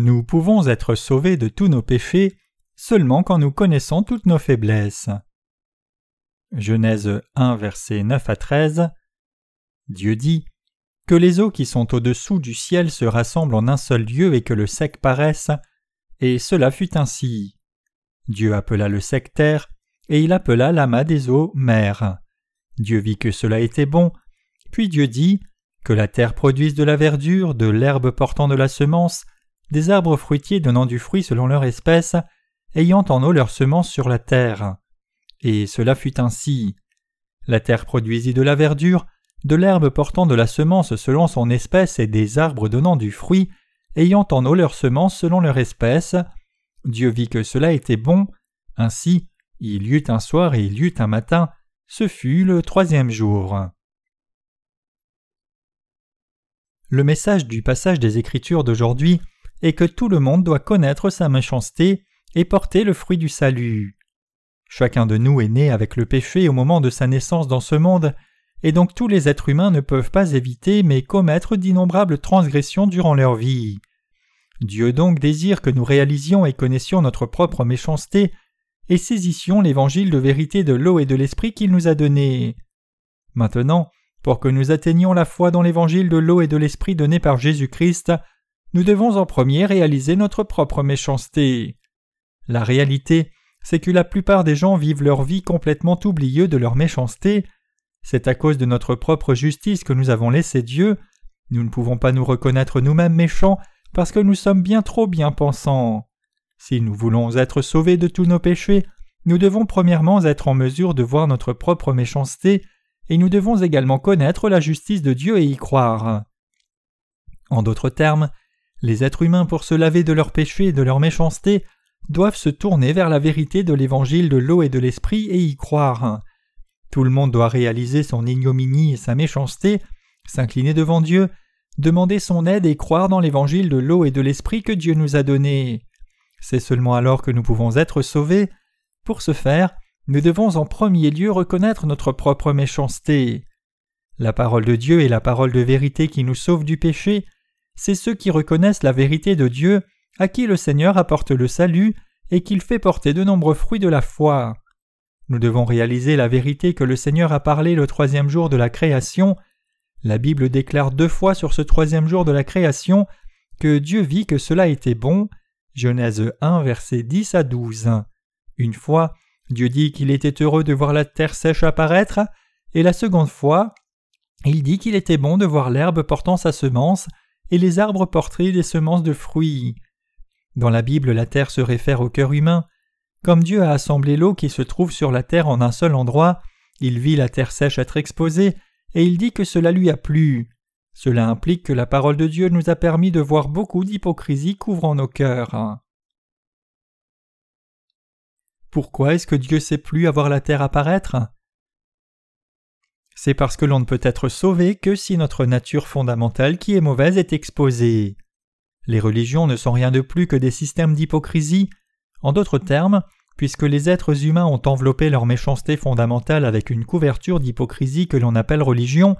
Nous pouvons être sauvés de tous nos péchés seulement quand nous connaissons toutes nos faiblesses. Genèse 1 versets 9 à 13 Dieu dit Que les eaux qui sont au-dessous du ciel se rassemblent en un seul lieu et que le sec paraisse, et cela fut ainsi. Dieu appela le sec terre, et il appela l'amas des eaux mer. Dieu vit que cela était bon, puis Dieu dit Que la terre produise de la verdure, de l'herbe portant de la semence, des arbres fruitiers donnant du fruit selon leur espèce, ayant en eau leur semence sur la terre. Et cela fut ainsi. La terre produisit de la verdure, de l'herbe portant de la semence selon son espèce et des arbres donnant du fruit, ayant en eau leur semence selon leur espèce. Dieu vit que cela était bon. Ainsi, il y eut un soir et il y eut un matin. Ce fut le troisième jour. Le message du passage des Écritures d'aujourd'hui et que tout le monde doit connaître sa méchanceté et porter le fruit du salut. Chacun de nous est né avec le péché au moment de sa naissance dans ce monde, et donc tous les êtres humains ne peuvent pas éviter mais commettre d'innombrables transgressions durant leur vie. Dieu donc désire que nous réalisions et connaissions notre propre méchanceté et saisissions l'évangile de vérité de l'eau et de l'esprit qu'il nous a donné. Maintenant, pour que nous atteignions la foi dans l'évangile de l'eau et de l'esprit donné par Jésus-Christ, nous devons en premier réaliser notre propre méchanceté. La réalité, c'est que la plupart des gens vivent leur vie complètement oublieux de leur méchanceté. C'est à cause de notre propre justice que nous avons laissé Dieu. Nous ne pouvons pas nous reconnaître nous-mêmes méchants parce que nous sommes bien trop bien pensants. Si nous voulons être sauvés de tous nos péchés, nous devons premièrement être en mesure de voir notre propre méchanceté, et nous devons également connaître la justice de Dieu et y croire. En d'autres termes, les êtres humains, pour se laver de leurs péchés et de leur méchanceté, doivent se tourner vers la vérité de l'évangile de l'eau et de l'esprit et y croire. Tout le monde doit réaliser son ignominie et sa méchanceté, s'incliner devant Dieu, demander son aide et croire dans l'évangile de l'eau et de l'esprit que Dieu nous a donné. C'est seulement alors que nous pouvons être sauvés. Pour ce faire, nous devons en premier lieu reconnaître notre propre méchanceté. La parole de Dieu est la parole de vérité qui nous sauve du péché, c'est ceux qui reconnaissent la vérité de Dieu à qui le Seigneur apporte le salut et qu'il fait porter de nombreux fruits de la foi. Nous devons réaliser la vérité que le Seigneur a parlé le troisième jour de la création. La Bible déclare deux fois sur ce troisième jour de la création que Dieu vit que cela était bon. Genèse 1, versets 10 à 12. Une fois, Dieu dit qu'il était heureux de voir la terre sèche apparaître, et la seconde fois, il dit qu'il était bon de voir l'herbe portant sa semence et les arbres porteraient des semences de fruits. Dans la Bible, la terre se réfère au cœur humain. Comme Dieu a assemblé l'eau qui se trouve sur la terre en un seul endroit, il vit la terre sèche être exposée, et il dit que cela lui a plu. Cela implique que la parole de Dieu nous a permis de voir beaucoup d'hypocrisie couvrant nos cœurs. Pourquoi est-ce que Dieu s'est plu à voir la terre apparaître c'est parce que l'on ne peut être sauvé que si notre nature fondamentale qui est mauvaise est exposée. Les religions ne sont rien de plus que des systèmes d'hypocrisie. En d'autres termes, puisque les êtres humains ont enveloppé leur méchanceté fondamentale avec une couverture d'hypocrisie que l'on appelle religion,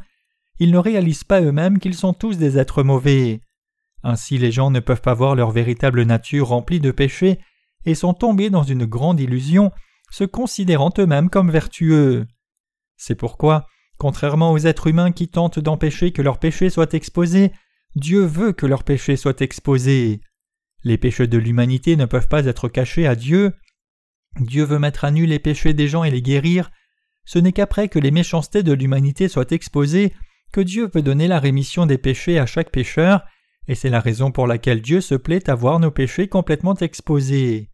ils ne réalisent pas eux-mêmes qu'ils sont tous des êtres mauvais. Ainsi les gens ne peuvent pas voir leur véritable nature remplie de péchés et sont tombés dans une grande illusion, se considérant eux-mêmes comme vertueux. C'est pourquoi Contrairement aux êtres humains qui tentent d'empêcher que leurs péchés soient exposés, Dieu veut que leurs péchés soient exposés. Les péchés de l'humanité ne peuvent pas être cachés à Dieu. Dieu veut mettre à nu les péchés des gens et les guérir. Ce n'est qu'après que les méchancetés de l'humanité soient exposées que Dieu peut donner la rémission des péchés à chaque pécheur, et c'est la raison pour laquelle Dieu se plaît à voir nos péchés complètement exposés.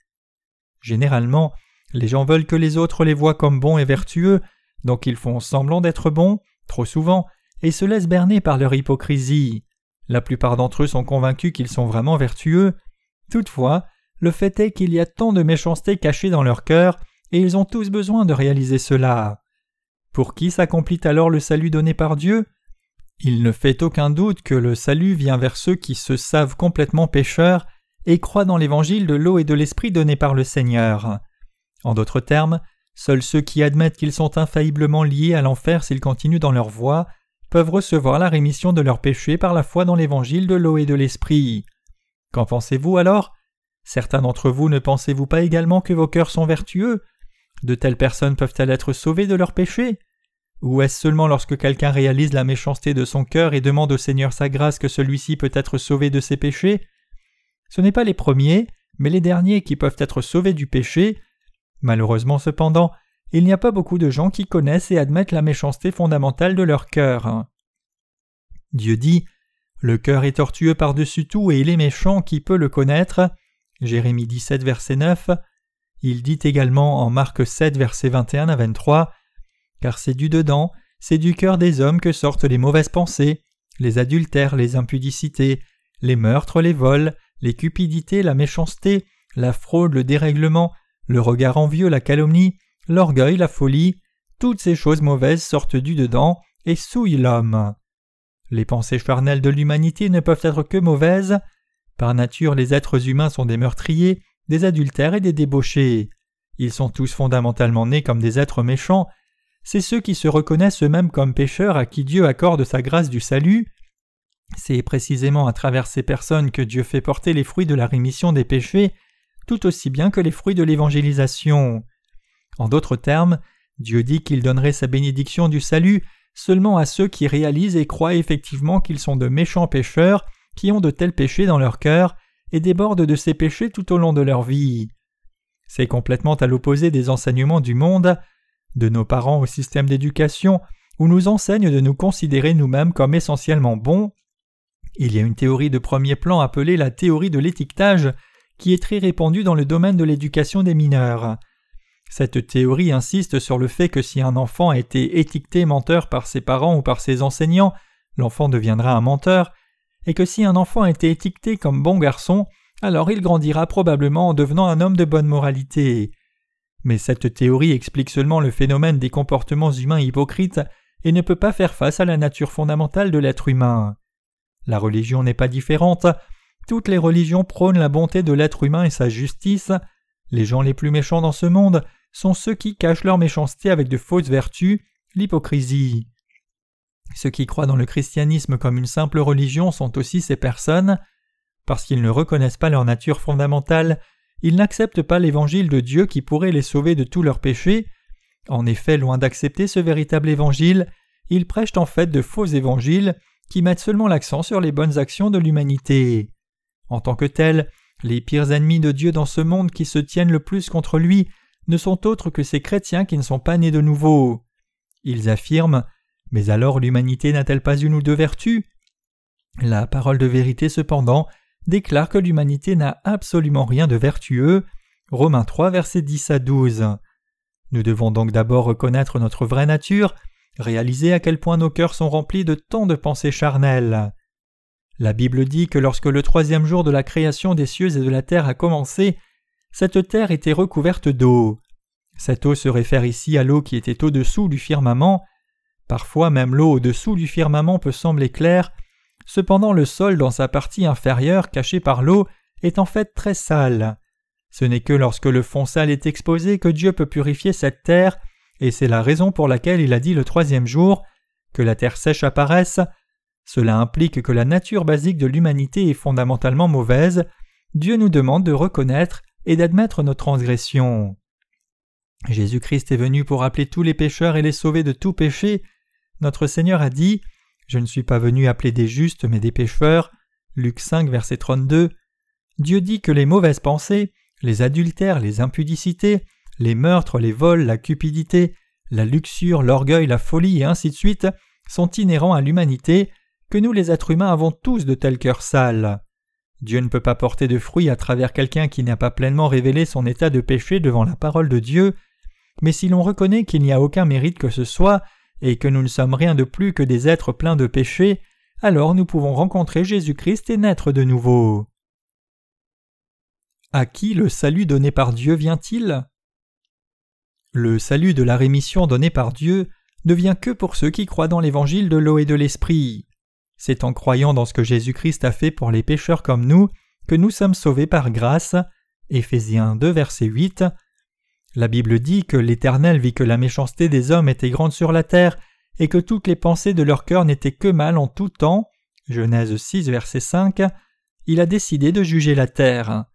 Généralement, les gens veulent que les autres les voient comme bons et vertueux, donc ils font semblant d'être bons, trop souvent, et se laissent berner par leur hypocrisie. La plupart d'entre eux sont convaincus qu'ils sont vraiment vertueux. Toutefois, le fait est qu'il y a tant de méchanceté cachée dans leur cœur, et ils ont tous besoin de réaliser cela. Pour qui s'accomplit alors le salut donné par Dieu? Il ne fait aucun doute que le salut vient vers ceux qui se savent complètement pécheurs et croient dans l'évangile de l'eau et de l'esprit donné par le Seigneur. En d'autres termes, Seuls ceux qui admettent qu'ils sont infailliblement liés à l'enfer s'ils continuent dans leur voie peuvent recevoir la rémission de leurs péchés par la foi dans l'évangile de l'eau et de l'esprit. Qu'en pensez-vous alors? Certains d'entre vous ne pensez-vous pas également que vos cœurs sont vertueux? De telles personnes peuvent-elles être sauvées de leurs péchés? Ou est-ce seulement lorsque quelqu'un réalise la méchanceté de son cœur et demande au Seigneur sa grâce que celui-ci peut être sauvé de ses péchés? Ce n'est pas les premiers, mais les derniers qui peuvent être sauvés du péché. Malheureusement cependant, il n'y a pas beaucoup de gens qui connaissent et admettent la méchanceté fondamentale de leur cœur. Dieu dit Le cœur est tortueux par-dessus tout et il est méchant, qui peut le connaître? Jérémie 17, verset 9. Il dit également en Marc 7, verset 21 à 23 Car c'est du dedans, c'est du cœur des hommes que sortent les mauvaises pensées, les adultères, les impudicités, les meurtres, les vols, les cupidités, la méchanceté, la fraude, le dérèglement, le regard envieux, la calomnie, l'orgueil, la folie, toutes ces choses mauvaises sortent du dedans et souillent l'homme. Les pensées charnelles de l'humanité ne peuvent être que mauvaises. Par nature, les êtres humains sont des meurtriers, des adultères et des débauchés. Ils sont tous fondamentalement nés comme des êtres méchants. C'est ceux qui se reconnaissent eux-mêmes comme pécheurs à qui Dieu accorde sa grâce du salut. C'est précisément à travers ces personnes que Dieu fait porter les fruits de la rémission des péchés, tout aussi bien que les fruits de l'évangélisation. En d'autres termes, Dieu dit qu'il donnerait sa bénédiction du salut seulement à ceux qui réalisent et croient effectivement qu'ils sont de méchants pécheurs, qui ont de tels péchés dans leur cœur, et débordent de ces péchés tout au long de leur vie. C'est complètement à l'opposé des enseignements du monde, de nos parents au système d'éducation, où nous enseignent de nous considérer nous-mêmes comme essentiellement bons. Il y a une théorie de premier plan appelée la théorie de l'étiquetage, qui est très répandue dans le domaine de l'éducation des mineurs. Cette théorie insiste sur le fait que si un enfant a été étiqueté menteur par ses parents ou par ses enseignants, l'enfant deviendra un menteur, et que si un enfant a été étiqueté comme bon garçon, alors il grandira probablement en devenant un homme de bonne moralité. Mais cette théorie explique seulement le phénomène des comportements humains hypocrites et ne peut pas faire face à la nature fondamentale de l'être humain. La religion n'est pas différente. Toutes les religions prônent la bonté de l'être humain et sa justice. Les gens les plus méchants dans ce monde sont ceux qui cachent leur méchanceté avec de fausses vertus, l'hypocrisie. Ceux qui croient dans le christianisme comme une simple religion sont aussi ces personnes. Parce qu'ils ne reconnaissent pas leur nature fondamentale, ils n'acceptent pas l'évangile de Dieu qui pourrait les sauver de tous leurs péchés. En effet, loin d'accepter ce véritable évangile, ils prêchent en fait de faux évangiles qui mettent seulement l'accent sur les bonnes actions de l'humanité. En tant que tels, les pires ennemis de Dieu dans ce monde qui se tiennent le plus contre lui ne sont autres que ces chrétiens qui ne sont pas nés de nouveau. Ils affirment Mais alors l'humanité n'a-t-elle pas une ou deux vertus? La parole de vérité cependant déclare que l'humanité n'a absolument rien de vertueux. Romains 3 versets 10 à 12. Nous devons donc d'abord reconnaître notre vraie nature, réaliser à quel point nos cœurs sont remplis de tant de pensées charnelles. La Bible dit que lorsque le troisième jour de la création des cieux et de la terre a commencé, cette terre était recouverte d'eau. Cette eau se réfère ici à l'eau qui était au-dessous du firmament. Parfois même l'eau au-dessous du firmament peut sembler claire, cependant le sol dans sa partie inférieure caché par l'eau est en fait très sale. Ce n'est que lorsque le fond sale est exposé que Dieu peut purifier cette terre, et c'est la raison pour laquelle il a dit le troisième jour que la terre sèche apparaisse. Cela implique que la nature basique de l'humanité est fondamentalement mauvaise. Dieu nous demande de reconnaître et d'admettre nos transgressions. Jésus-Christ est venu pour appeler tous les pécheurs et les sauver de tout péché. Notre Seigneur a dit Je ne suis pas venu appeler des justes mais des pécheurs. Luc 5, verset 32. Dieu dit que les mauvaises pensées, les adultères, les impudicités, les meurtres, les vols, la cupidité, la luxure, l'orgueil, la folie et ainsi de suite sont inhérents à l'humanité, que nous les êtres humains avons tous de tels cœurs sales. Dieu ne peut pas porter de fruits à travers quelqu'un qui n'a pas pleinement révélé son état de péché devant la parole de Dieu, mais si l'on reconnaît qu'il n'y a aucun mérite que ce soit, et que nous ne sommes rien de plus que des êtres pleins de péché, alors nous pouvons rencontrer Jésus-Christ et naître de nouveau. À qui le salut donné par Dieu vient-il? Le salut de la rémission donné par Dieu ne vient que pour ceux qui croient dans l'évangile de l'eau et de l'esprit. C'est en croyant dans ce que Jésus-Christ a fait pour les pécheurs comme nous que nous sommes sauvés par grâce. Éphésiens 2 verset 8. La Bible dit que l'Éternel vit que la méchanceté des hommes était grande sur la terre, et que toutes les pensées de leur cœur n'étaient que mal en tout temps. Genèse 6, verset 5. il a décidé de juger la terre.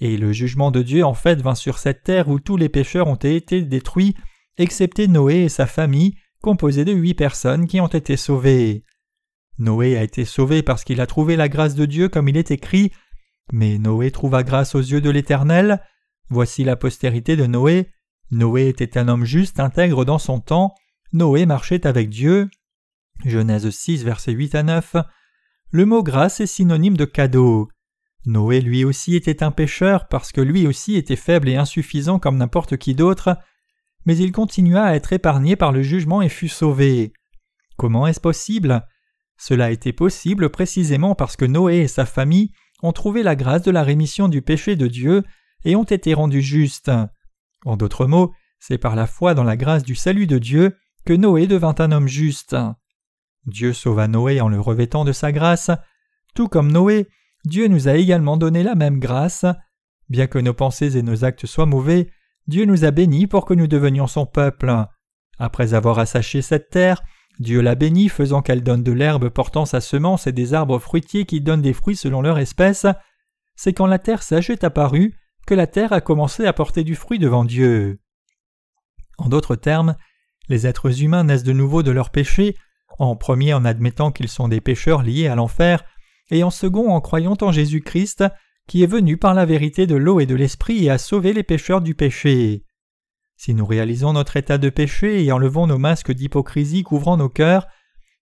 Et le jugement de Dieu en fait vint sur cette terre où tous les pécheurs ont été détruits, excepté Noé et sa famille, composée de huit personnes qui ont été sauvées. Noé a été sauvé parce qu'il a trouvé la grâce de Dieu comme il est écrit, mais Noé trouva grâce aux yeux de l'Éternel. Voici la postérité de Noé. Noé était un homme juste, intègre dans son temps. Noé marchait avec Dieu. Genèse 6, versets 8 à 9. Le mot grâce est synonyme de cadeau. Noé lui aussi était un pécheur parce que lui aussi était faible et insuffisant comme n'importe qui d'autre, mais il continua à être épargné par le jugement et fut sauvé. Comment est-ce possible? Cela a été possible précisément parce que Noé et sa famille ont trouvé la grâce de la rémission du péché de Dieu et ont été rendus justes. En d'autres mots, c'est par la foi dans la grâce du salut de Dieu que Noé devint un homme juste. Dieu sauva Noé en le revêtant de sa grâce. Tout comme Noé, Dieu nous a également donné la même grâce. Bien que nos pensées et nos actes soient mauvais, Dieu nous a bénis pour que nous devenions son peuple. Après avoir assaché cette terre, Dieu l'a bénie faisant qu'elle donne de l'herbe portant sa semence et des arbres fruitiers qui donnent des fruits selon leur espèce. C'est quand la terre sèche est apparue que la terre a commencé à porter du fruit devant Dieu. En d'autres termes, les êtres humains naissent de nouveau de leurs péchés, en premier en admettant qu'ils sont des pécheurs liés à l'enfer, et en second en croyant en Jésus-Christ, qui est venu par la vérité de l'eau et de l'esprit et a sauvé les pécheurs du péché. Si nous réalisons notre état de péché et enlevons nos masques d'hypocrisie couvrant nos cœurs,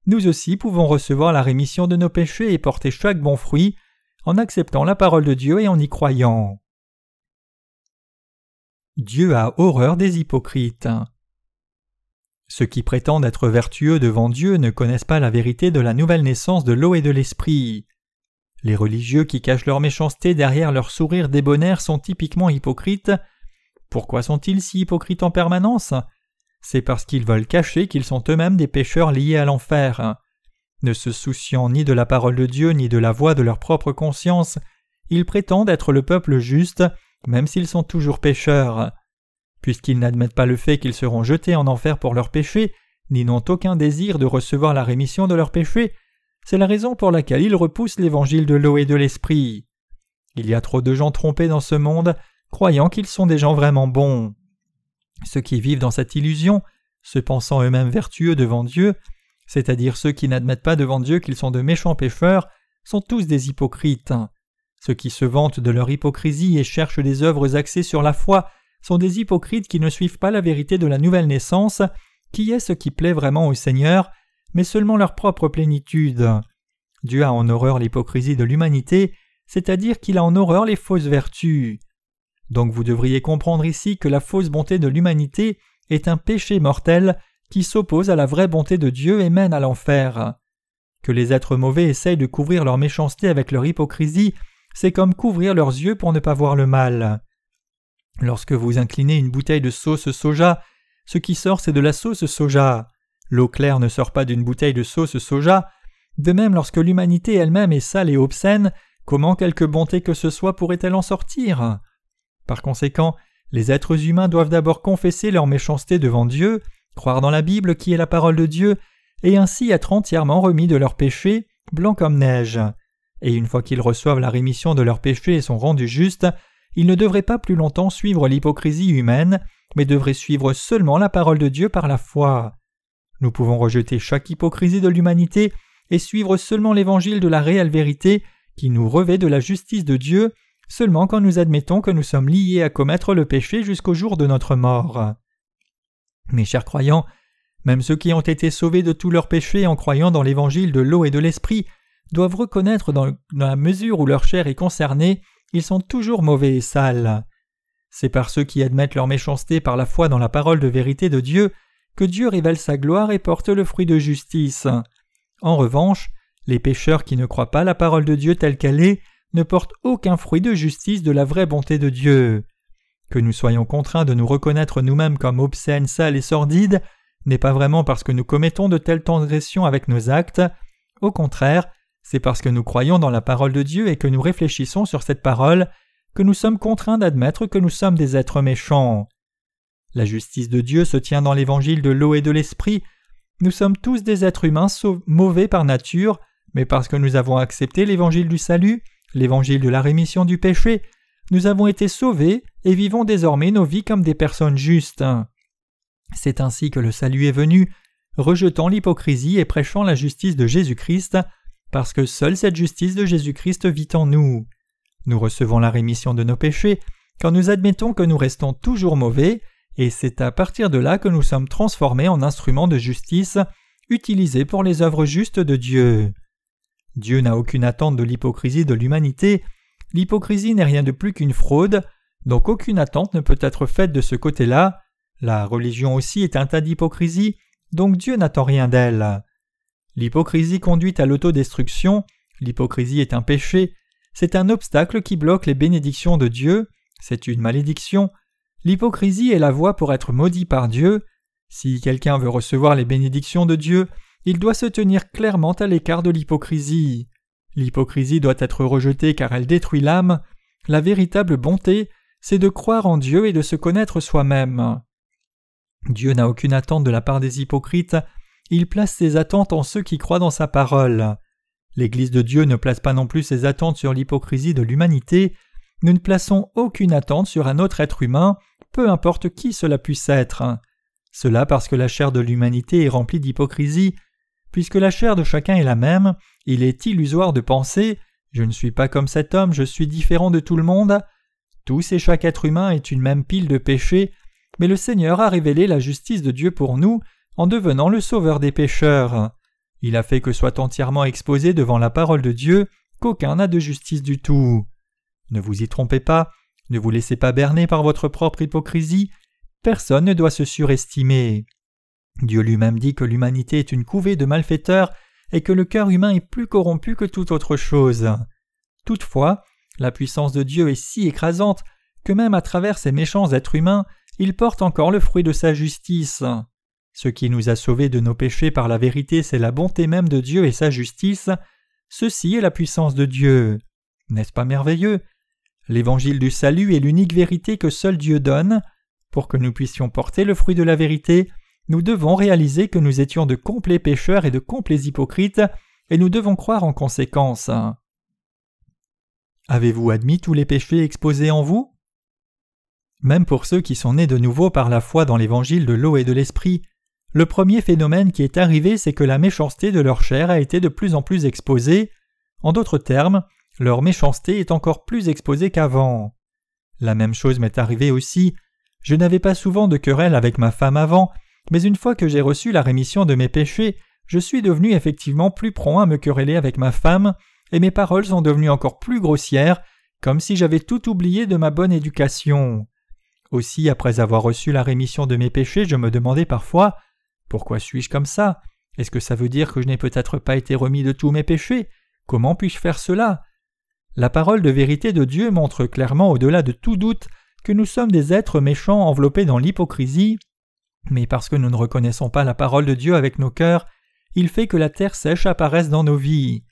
nous aussi pouvons recevoir la rémission de nos péchés et porter chaque bon fruit en acceptant la parole de Dieu et en y croyant. Dieu a horreur des hypocrites. Ceux qui prétendent être vertueux devant Dieu ne connaissent pas la vérité de la nouvelle naissance de l'eau et de l'esprit. Les religieux qui cachent leur méchanceté derrière leur sourire débonnaire sont typiquement hypocrites. Pourquoi sont-ils si hypocrites en permanence? C'est parce qu'ils veulent cacher qu'ils sont eux-mêmes des pécheurs liés à l'enfer. Ne se souciant ni de la parole de Dieu ni de la voix de leur propre conscience, ils prétendent être le peuple juste, même s'ils sont toujours pécheurs. Puisqu'ils n'admettent pas le fait qu'ils seront jetés en enfer pour leurs péchés, ni n'ont aucun désir de recevoir la rémission de leurs péchés, c'est la raison pour laquelle ils repoussent l'évangile de l'eau et de l'esprit. Il y a trop de gens trompés dans ce monde, croyant qu'ils sont des gens vraiment bons. Ceux qui vivent dans cette illusion, se pensant eux-mêmes vertueux devant Dieu, c'est-à-dire ceux qui n'admettent pas devant Dieu qu'ils sont de méchants pécheurs, sont tous des hypocrites. Ceux qui se vantent de leur hypocrisie et cherchent des œuvres axées sur la foi sont des hypocrites qui ne suivent pas la vérité de la nouvelle naissance, qui est ce qui plaît vraiment au Seigneur, mais seulement leur propre plénitude. Dieu a en horreur l'hypocrisie de l'humanité, c'est-à-dire qu'il a en horreur les fausses vertus. Donc vous devriez comprendre ici que la fausse bonté de l'humanité est un péché mortel qui s'oppose à la vraie bonté de Dieu et mène à l'enfer. Que les êtres mauvais essayent de couvrir leur méchanceté avec leur hypocrisie, c'est comme couvrir leurs yeux pour ne pas voir le mal. Lorsque vous inclinez une bouteille de sauce soja, ce qui sort c'est de la sauce soja. L'eau claire ne sort pas d'une bouteille de sauce soja. De même, lorsque l'humanité elle-même est sale et obscène, comment quelque bonté que ce soit pourrait-elle en sortir? Par conséquent, les êtres humains doivent d'abord confesser leur méchanceté devant Dieu, croire dans la Bible qui est la parole de Dieu, et ainsi être entièrement remis de leurs péchés, blancs comme neige. Et une fois qu'ils reçoivent la rémission de leurs péchés et sont rendus justes, ils ne devraient pas plus longtemps suivre l'hypocrisie humaine, mais devraient suivre seulement la parole de Dieu par la foi. Nous pouvons rejeter chaque hypocrisie de l'humanité et suivre seulement l'évangile de la réelle vérité qui nous revêt de la justice de Dieu seulement quand nous admettons que nous sommes liés à commettre le péché jusqu'au jour de notre mort. Mes chers croyants, même ceux qui ont été sauvés de tous leurs péchés en croyant dans l'évangile de l'eau et de l'esprit doivent reconnaître dans la mesure où leur chair est concernée ils sont toujours mauvais et sales. C'est par ceux qui admettent leur méchanceté par la foi dans la parole de vérité de Dieu que Dieu révèle sa gloire et porte le fruit de justice. En revanche, les pécheurs qui ne croient pas la parole de Dieu telle qu'elle est ne portent aucun fruit de justice de la vraie bonté de Dieu. Que nous soyons contraints de nous reconnaître nous-mêmes comme obscènes, sales et sordides n'est pas vraiment parce que nous commettons de telles transgressions avec nos actes, au contraire, c'est parce que nous croyons dans la parole de Dieu et que nous réfléchissons sur cette parole que nous sommes contraints d'admettre que nous sommes des êtres méchants. La justice de Dieu se tient dans l'évangile de l'eau et de l'esprit. Nous sommes tous des êtres humains mauvais par nature, mais parce que nous avons accepté l'évangile du salut, l'évangile de la rémission du péché, nous avons été sauvés et vivons désormais nos vies comme des personnes justes. C'est ainsi que le salut est venu, rejetant l'hypocrisie et prêchant la justice de Jésus-Christ, parce que seule cette justice de Jésus-Christ vit en nous. Nous recevons la rémission de nos péchés quand nous admettons que nous restons toujours mauvais, et c'est à partir de là que nous sommes transformés en instruments de justice utilisés pour les œuvres justes de Dieu. Dieu n'a aucune attente de l'hypocrisie de l'humanité, l'hypocrisie n'est rien de plus qu'une fraude, donc aucune attente ne peut être faite de ce côté-là, la religion aussi est un tas d'hypocrisie, donc Dieu n'attend rien d'elle. L'hypocrisie conduit à l'autodestruction, l'hypocrisie est un péché, c'est un obstacle qui bloque les bénédictions de Dieu, c'est une malédiction, l'hypocrisie est la voie pour être maudit par Dieu, si quelqu'un veut recevoir les bénédictions de Dieu, il doit se tenir clairement à l'écart de l'hypocrisie. L'hypocrisie doit être rejetée car elle détruit l'âme, la véritable bonté, c'est de croire en Dieu et de se connaître soi-même. Dieu n'a aucune attente de la part des hypocrites, il place ses attentes en ceux qui croient dans sa parole. L'Église de Dieu ne place pas non plus ses attentes sur l'hypocrisie de l'humanité, nous ne plaçons aucune attente sur un autre être humain, peu importe qui cela puisse être. Cela parce que la chair de l'humanité est remplie d'hypocrisie. Puisque la chair de chacun est la même, il est illusoire de penser Je ne suis pas comme cet homme, je suis différent de tout le monde. Tous et chaque être humain est une même pile de péchés, mais le Seigneur a révélé la justice de Dieu pour nous en devenant le sauveur des pécheurs. Il a fait que soit entièrement exposé devant la parole de Dieu qu'aucun n'a de justice du tout. Ne vous y trompez pas, ne vous laissez pas berner par votre propre hypocrisie, personne ne doit se surestimer. Dieu lui-même dit que l'humanité est une couvée de malfaiteurs et que le cœur humain est plus corrompu que toute autre chose. Toutefois, la puissance de Dieu est si écrasante que même à travers ces méchants êtres humains, il porte encore le fruit de sa justice. Ce qui nous a sauvés de nos péchés par la vérité, c'est la bonté même de Dieu et sa justice. Ceci est la puissance de Dieu. N'est-ce pas merveilleux? L'évangile du salut est l'unique vérité que seul Dieu donne. Pour que nous puissions porter le fruit de la vérité, nous devons réaliser que nous étions de complets pécheurs et de complets hypocrites, et nous devons croire en conséquence. Avez-vous admis tous les péchés exposés en vous? Même pour ceux qui sont nés de nouveau par la foi dans l'évangile de l'eau et de l'esprit, le premier phénomène qui est arrivé, c'est que la méchanceté de leur chair a été de plus en plus exposée. En d'autres termes, leur méchanceté est encore plus exposée qu'avant. La même chose m'est arrivée aussi. Je n'avais pas souvent de querelle avec ma femme avant, mais une fois que j'ai reçu la rémission de mes péchés, je suis devenu effectivement plus prompt à me quereller avec ma femme, et mes paroles sont devenues encore plus grossières, comme si j'avais tout oublié de ma bonne éducation. Aussi, après avoir reçu la rémission de mes péchés, je me demandais parfois pourquoi suis-je comme ça? Est-ce que ça veut dire que je n'ai peut-être pas été remis de tous mes péchés? Comment puis-je faire cela? La parole de vérité de Dieu montre clairement au-delà de tout doute que nous sommes des êtres méchants enveloppés dans l'hypocrisie, mais parce que nous ne reconnaissons pas la parole de Dieu avec nos cœurs, il fait que la terre sèche apparaisse dans nos vies.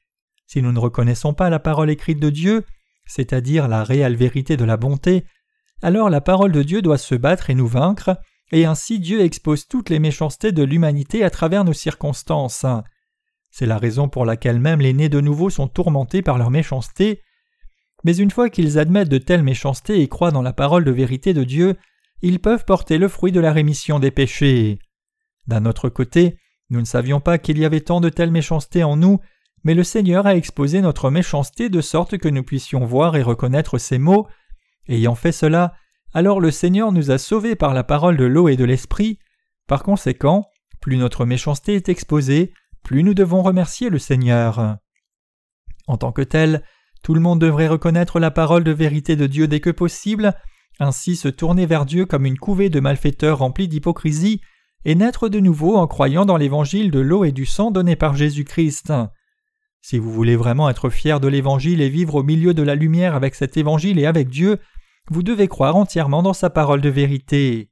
Si nous ne reconnaissons pas la parole écrite de Dieu, c'est-à-dire la réelle vérité de la bonté, alors la parole de Dieu doit se battre et nous vaincre, et ainsi Dieu expose toutes les méchancetés de l'humanité à travers nos circonstances. C'est la raison pour laquelle même les nés de nouveau sont tourmentés par leur méchanceté. Mais une fois qu'ils admettent de telles méchancetés et croient dans la parole de vérité de Dieu, ils peuvent porter le fruit de la rémission des péchés. D'un autre côté, nous ne savions pas qu'il y avait tant de telles méchancetés en nous, mais le Seigneur a exposé notre méchanceté de sorte que nous puissions voir et reconnaître ces mots. Ayant fait cela, alors le Seigneur nous a sauvés par la parole de l'eau et de l'esprit. Par conséquent, plus notre méchanceté est exposée, plus nous devons remercier le Seigneur. En tant que tel, tout le monde devrait reconnaître la parole de vérité de Dieu dès que possible, ainsi se tourner vers Dieu comme une couvée de malfaiteurs remplis d'hypocrisie, et naître de nouveau en croyant dans l'évangile de l'eau et du sang donné par Jésus-Christ. Si vous voulez vraiment être fier de l'évangile et vivre au milieu de la lumière avec cet évangile et avec Dieu, vous devez croire entièrement dans sa parole de vérité.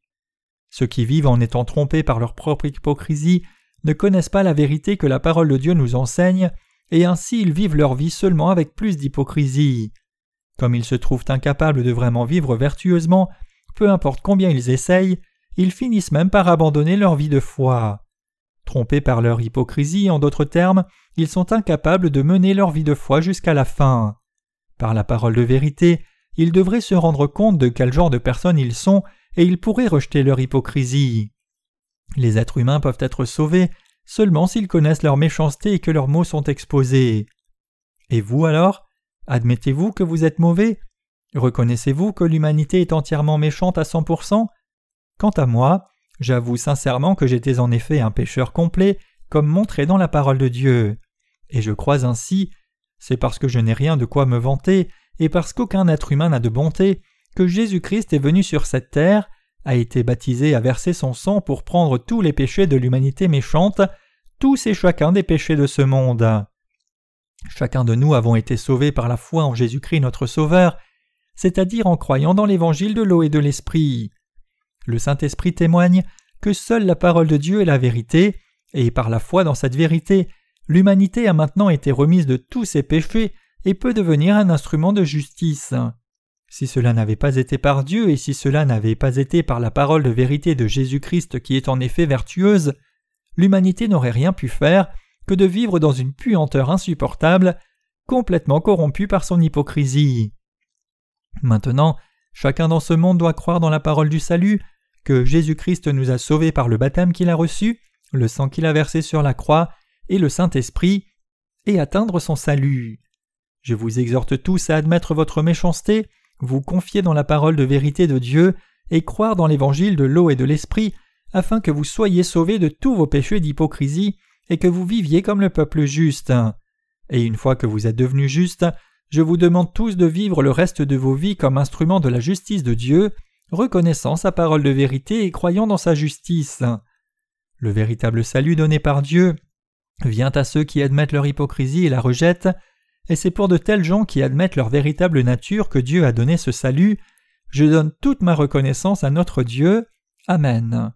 Ceux qui vivent en étant trompés par leur propre hypocrisie ne connaissent pas la vérité que la parole de Dieu nous enseigne, et ainsi ils vivent leur vie seulement avec plus d'hypocrisie. Comme ils se trouvent incapables de vraiment vivre vertueusement, peu importe combien ils essayent, ils finissent même par abandonner leur vie de foi. Trompés par leur hypocrisie, en d'autres termes, ils sont incapables de mener leur vie de foi jusqu'à la fin. Par la parole de vérité, ils devraient se rendre compte de quel genre de personnes ils sont et ils pourraient rejeter leur hypocrisie. Les êtres humains peuvent être sauvés seulement s'ils connaissent leur méchanceté et que leurs mots sont exposés. Et vous alors? Admettez-vous que vous êtes mauvais Reconnaissez-vous que l'humanité est entièrement méchante à 100% Quant à moi, j'avoue sincèrement que j'étais en effet un pécheur complet, comme montré dans la parole de Dieu. Et je crois ainsi, c'est parce que je n'ai rien de quoi me vanter, et parce qu'aucun être humain n'a de bonté, que Jésus-Christ est venu sur cette terre, a été baptisé à verser son sang pour prendre tous les péchés de l'humanité méchante, tous et chacun des péchés de ce monde. Chacun de nous avons été sauvés par la foi en Jésus-Christ notre Sauveur, c'est-à-dire en croyant dans l'évangile de l'eau et de l'esprit. Le Saint-Esprit témoigne que seule la parole de Dieu est la vérité, et par la foi dans cette vérité, l'humanité a maintenant été remise de tous ses péchés et peut devenir un instrument de justice. Si cela n'avait pas été par Dieu et si cela n'avait pas été par la parole de vérité de Jésus-Christ qui est en effet vertueuse, l'humanité n'aurait rien pu faire que de vivre dans une puanteur insupportable, complètement corrompue par son hypocrisie. Maintenant, chacun dans ce monde doit croire dans la parole du salut, que Jésus-Christ nous a sauvés par le baptême qu'il a reçu, le sang qu'il a versé sur la croix, et le Saint-Esprit, et atteindre son salut. Je vous exhorte tous à admettre votre méchanceté, vous confier dans la parole de vérité de Dieu, et croire dans l'évangile de l'eau et de l'esprit, afin que vous soyez sauvés de tous vos péchés d'hypocrisie et que vous viviez comme le peuple juste. Et une fois que vous êtes devenus justes, je vous demande tous de vivre le reste de vos vies comme instrument de la justice de Dieu, reconnaissant sa parole de vérité et croyant dans sa justice. Le véritable salut donné par Dieu vient à ceux qui admettent leur hypocrisie et la rejettent, et c'est pour de tels gens qui admettent leur véritable nature que Dieu a donné ce salut. Je donne toute ma reconnaissance à notre Dieu. Amen.